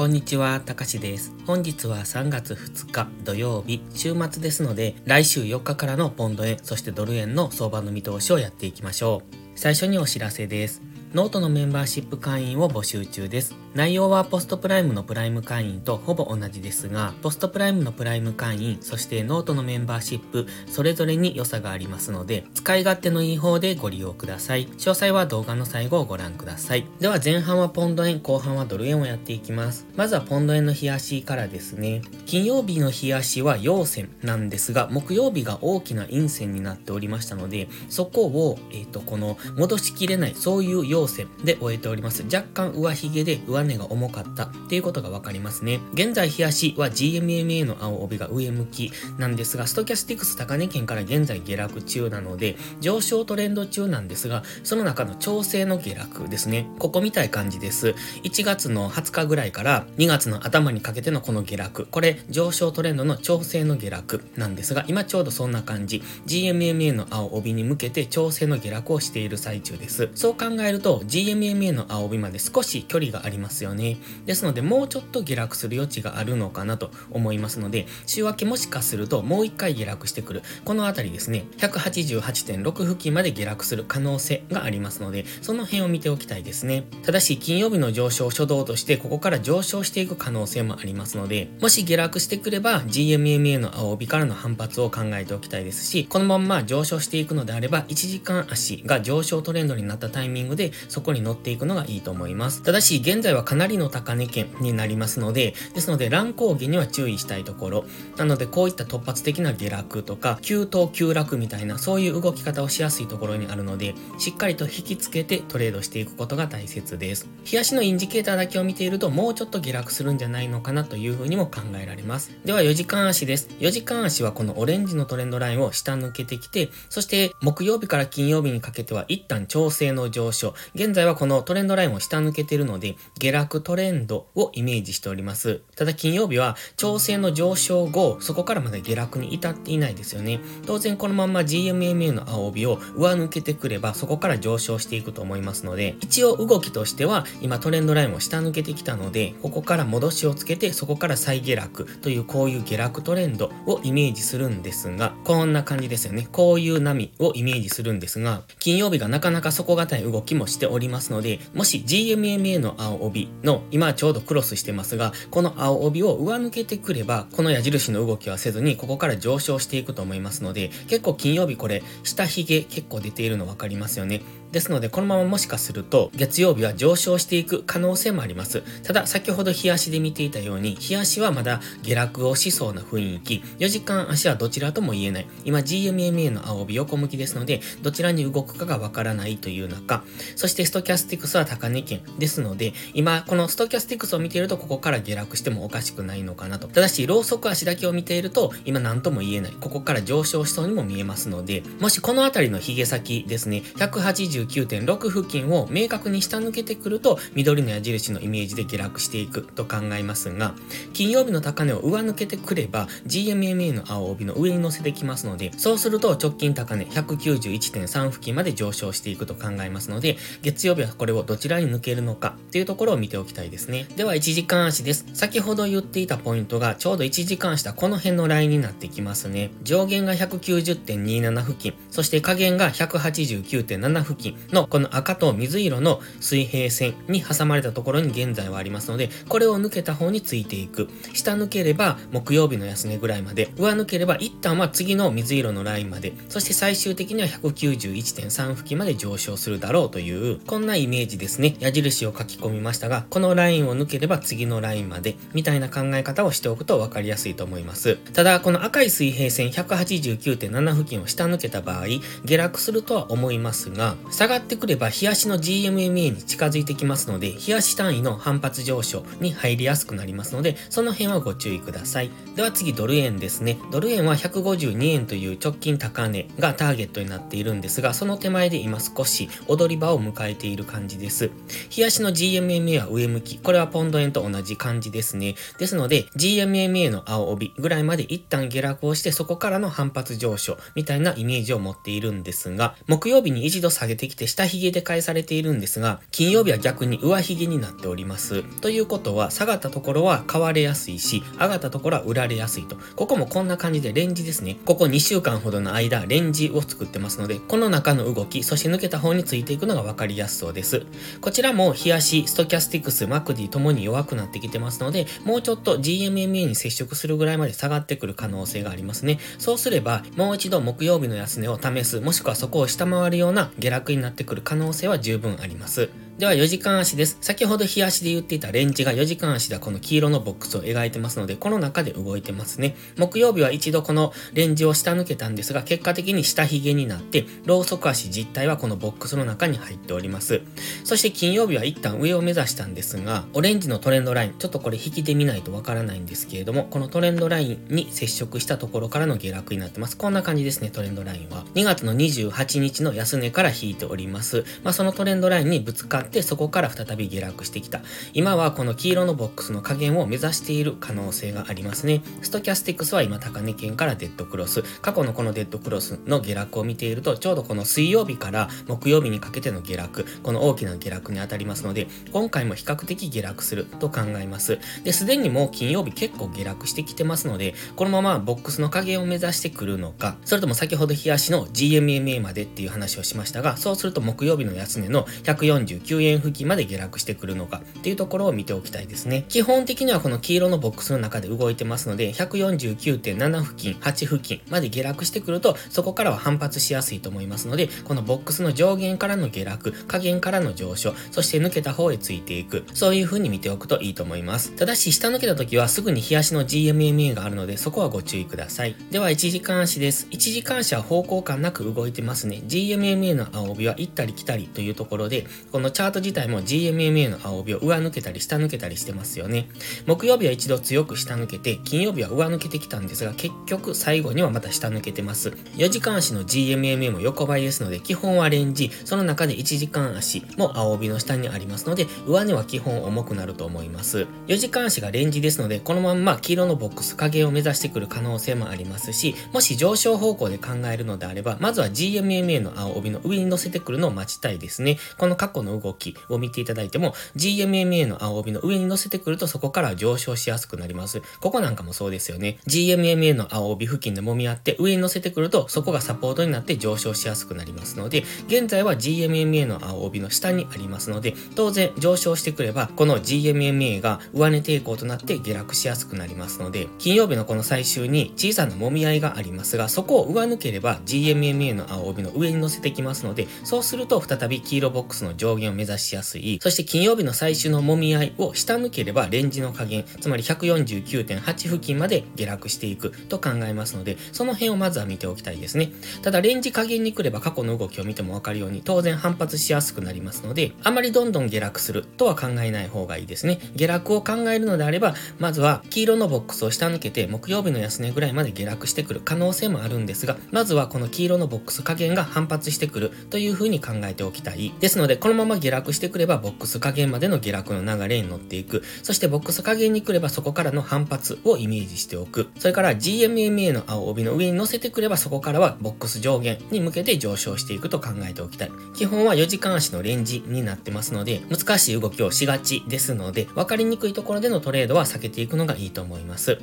こんにちは、たかしです。本日は3月2日土曜日、週末ですので、来週4日からのポンド円、そしてドル円の相場の見通しをやっていきましょう。最初にお知らせです。ノートのメンバーシップ会員を募集中です。内容はポストプライムのプライム会員とほぼ同じですが、ポストプライムのプライム会員、そしてノートのメンバーシップ、それぞれに良さがありますので、使い勝手のいい方でご利用ください。詳細は動画の最後をご覧ください。では前半はポンド円、後半はドル円をやっていきます。まずはポンド円の日足からですね。金曜日の日足は陽線なんですが、木曜日が大きな陰線になっておりましたので、そこを、えっ、ー、と、この戻しきれない、そういう陽線で終えております。若干上髭で上値が重かったっていうことがわかりますね。現在、冷やしは GMMA の青帯が上向きなんですが、ストキャスティクス高値圏から現在下落中なので、上昇トレンド中なんですが、その中の調整の下落ですね。ここみたい感じです。1月の20日ぐらいから2月の頭にかけてのこの下落。これ、上昇トレンドの調整の下落なんですが、今ちょうどそんな感じ。GMMA の青帯に向けて調整の下落をしている最中です。そう考えると、GMMA の青帯まで少し距離がありますよね。ですので、もうちょっと下落する余地があるのかなと思いますので、週明けもしかするともう一回下落してくる。このあたりですね、188.6付近まで下落する可能性がありますので、その辺を見ておきたいですね。ただし、金曜日の上昇初動として、ここから上昇していく可能性もありますので、もし下落してくれば、GMMA の青帯からの反発を考えておきたいですし、このまんま上昇していくのであれば、1時間足が上昇トレンドになったタイミングで、そこに乗っていくのがいいと思います。ただし、現在ははかなりの高値圏になりますので、ですので乱高下には注意したいところ。なので、こういった突発的な下落とか、急騰急落みたいな、そういう動き方をしやすいところにあるので、しっかりと引きつけてトレードしていくことが大切です。冷やしのインジケーターだけを見ていると、もうちょっと下落するんじゃないのかなというふうにも考えられます。では、4時間足です。4時間足はこのオレンジのトレンドラインを下抜けてきて、そして木曜日から金曜日にかけては一旦調整の上昇。現在はこのトレンドラインを下抜けてるので、下下落トレンドをイメージしております。ただ金曜日は調整の上昇後、そこからまだ下落に至っていないですよね。当然このまま GMMA の青帯を上抜けてくれば、そこから上昇していくと思いますので、一応動きとしては、今トレンドラインを下抜けてきたので、ここから戻しをつけて、そこから再下落というこういう下落トレンドをイメージするんですが、こんな感じですよね。こういう波をイメージするんですが、金曜日がなかなか底堅い動きもしておりますので、もし GMMA の青帯の、今ちょうどクロスしてますが、この青帯を上抜けてくれば、この矢印の動きはせずに、ここから上昇していくと思いますので、結構金曜日これ、下髭結構出ているの分かりますよね。ですので、このままもしかすると、月曜日は上昇していく可能性もあります。ただ、先ほど日足で見ていたように、日足はまだ下落をしそうな雰囲気、4時間足はどちらとも言えない。今、GMMA の青帯横向きですので、どちらに動くかがわからないという中、そしてストキャスティクスは高値圏ですので、今、このストキャスティクスを見ていると、ここから下落してもおかしくないのかなと。ただし、ローソク足だけを見ていると、今何とも言えない。ここから上昇しそうにも見えますので、もしこの辺りの髭先ですね、180 189.6付近を明確に下抜けてくると、緑の矢印のイメージで下落していくと考えますが、金曜日の高値を上抜けてくれば、GMMA の青帯の上に乗せてきますので、そうすると直近高値191.3付近まで上昇していくと考えますので、月曜日はこれをどちらに抜けるのかっていうところを見ておきたいですね。では、1時間足です。先ほど言っていたポイントが、ちょうど1時間下、この辺のラインになってきますね。上限が190.27付近、そして下限が189.7付近のこの赤と水色の水平線に挟まれたところに現在はありますので、これを抜けた方についていく。下抜ければ木曜日の安値ぐらいまで、上抜ければ一旦は次の水色のラインまで、そして最終的には191.3付近まで上昇するだろうという、こんなイメージですね。矢印を書き込みましたが、このラインを抜ければ次のラインまで、みたいな考え方をしておくと分かりやすいと思います。ただ、この赤い水平線189.7付近を下抜けた場合、下落するとは思いますが、下がってくれば日足の GMMA に近づいてきますので、日足単位の反発上昇に入りやすくなりますので、その辺はご注意ください。では次、ドル円ですね。ドル円は152円という直近高値がターゲットになっているんですが、その手前で今少し踊り場を迎えている感じです。日足の GMMA は上向き。これはポンド円と同じ感じですね。ですので、GMMA の青帯ぐらいまで一旦下落をして、そこからの反発上昇みたいなイメージを持っているんですが、木曜日に一度下げてきて下髭で返されているんですが、金曜日は逆に上髭になっております。ということは、下がったところは買われやすいし、上がったところは売られやすいと。ここもこんな感じでレンジですね。ここ2週間ほどの間、レンジを作ってますので、この中の動き、そして抜けた方についていくのが分かりやすそうです。こちらも、日足、ストキャスティクス、 MACD ともに弱くなってきてますので、もうちょっと GMMA に接触するぐらいまで下がってくる可能性がありますね。そうすれば、もう一度木曜日の安値を試す、もしくはそこを下回るような下落にになってくる可能性は十分あります。では4時間足です。先ほど日足で言っていたレンジが4時間足ではこの黄色のボックスを描いてますので、この中で動いてますね。木曜日は一度このレンジを下抜けたんですが、結果的に下髭になって、ローソク足実体はこのボックスの中に入っております。そして金曜日は一旦上を目指したんですが、オレンジのトレンドライン、ちょっとこれ引きで見ないとわからないんですけれども、このトレンドラインに接触したところからの下落になってます。こんな感じですね、トレンドラインは。2月の28日の安値から引いております。まあ、そのトレンドラインにぶつかって、そこから再び下落してきた。今はこの黄色のボックスの加減を目指している可能性がありますね。ストキャスティックスは今高値圏からデッドクロス。過去のこのデッドクロスの下落を見ていると、ちょうどこの水曜日から木曜日にかけての下落、この大きな下落に当たりますので、今回も比較的下落すると考えます。で、すでにもう金曜日結構下落してきてますので、このままボックスの加減を目指してくるのか、それとも先ほど冷やしの GMMA までっていう話をしましたが、そうすると木曜日の安値の149円付近まで下落してくるのかっていうところを見ておきたいですね。基本的にはこの黄色のボックスの中で動いてますので、149.7付近、8付近まで下落してくると、そこからは反発しやすいと思いますので、このボックスの上限からの下落、下限からの上昇、そして抜けた方へついていく、そういう風に見ておくといいと思います。ただし、下抜けた時はすぐに冷やしの GMMA があるので、そこはご注意ください。では、1時間足です。1時間足は方向感なく動いてますね。GMMA の青帯は行ったり来たりというところで、このチャート自体も GMMA の青帯を上抜けたり下抜けたりしてますよね。木曜日は一度強く下抜けて、金曜日は上抜けてきたんですが、結局最後にはまた下抜けてます。4時間足の GMMA も横ばいですので、基本はレンジ、その中で1時間足も青帯の下にありますので、上値は基本重くなると思います。4時間足がレンジですので、このまんま黄色のボックス影を目指してくる可能性もありますし、もし上昇方向で考えるのであれば、まずは GMMA の青帯の上に乗せてくるのを待ちたいですね。この過去の動を見ていただいても、GMMA の青帯の上に乗せてくるとそこから上昇しやすくなります。ここなんかもそうですよね。GMMA の青帯付近で揉み合って上に乗せてくるとそこがサポートになって上昇しやすくなりますので、現在は GMMA の青帯の下にありますので、当然上昇してくれば、この GMMA が上値抵抗となって下落しやすくなりますので、金曜日のこの最終に小さな揉み合いがありますが、そこを上抜ければ GMMA の青帯の上に乗せてきますので、そうすると再び黄色ボックスの上限を目指しやすい。そして金曜日の最終の揉み合いを下抜ければレンジの加減、つまり149.8付近まで下落していくと考えますので、その辺をまずは見ておきたいですね。ただレンジ加減に来れば過去の動きを見てもわかるように当然反発しやすくなりますので、あまりどんどん下落するとは考えない方がいいですね。下落を考えるのであれば、まずは黄色のボックスを下抜けて木曜日の安値ぐらいまで下落してくる可能性もあるんですが、まずはこの黄色のボックス加減が反発してくるというふうに考えておきたい。ですので、このまま下下落してくればボックス加減までの下落の流れに乗っていく。そしてボックス加減に来ればそこからの反発をイメージしておく。それから GMMA の青帯の上に乗せてくればそこからはボックス上限に向けて上昇していくと考えておきたい。基本は4時間足のレンジになってますので、難しい動きをしがちですので、分かりにくいところでのトレードは避けていくのがいいと思います。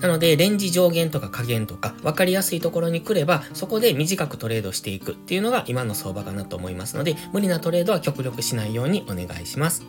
なので、レンジ上限とか下限とか分かりやすいところに来れば、そこで短くトレードしていくっていうのが今の相場かなと思いますので、無理なトレードは極力しないようにお願いします。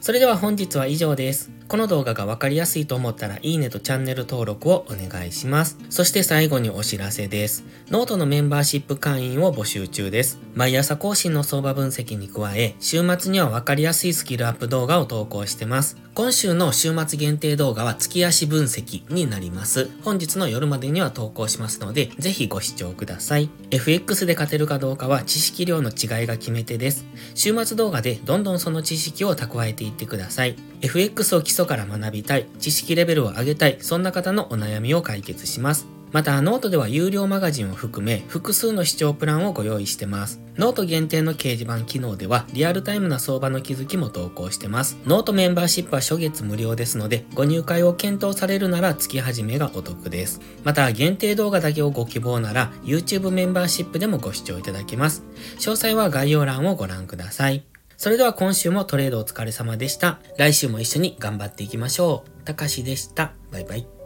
それでは本日は以上です。この動画がわかりやすいと思ったらいいねとチャンネル登録をお願いします。そして最後にお知らせです。ノートのメンバーシップ会員を募集中です。毎朝更新の相場分析に加え、週末にはわかりやすいスキルアップ動画を投稿してます。今週の週末限定動画は月足分析になります。本日の夜までには投稿しますので、ぜひご視聴ください。FX で勝てるかどうかは知識量の違いが決め手です。週末動画でどんどんその知識を蓄えていってください。FX を基礎から学びたい、知識レベルを上げたい、そんな方のお悩みを解決します。また、ノートでは有料マガジンを含め複数の視聴プランをご用意してます。ノート限定の掲示板機能ではリアルタイムな相場の気づきも投稿してます。ノートメンバーシップは初月無料ですので、ご入会を検討されるなら月始めがお得です。また、限定動画だけをご希望なら YouTube メンバーシップでもご視聴いただけます。詳細は概要欄をご覧ください。それでは今週もトレードお疲れ様でした。来週も一緒に頑張っていきましょう。たかしでした。バイバイ。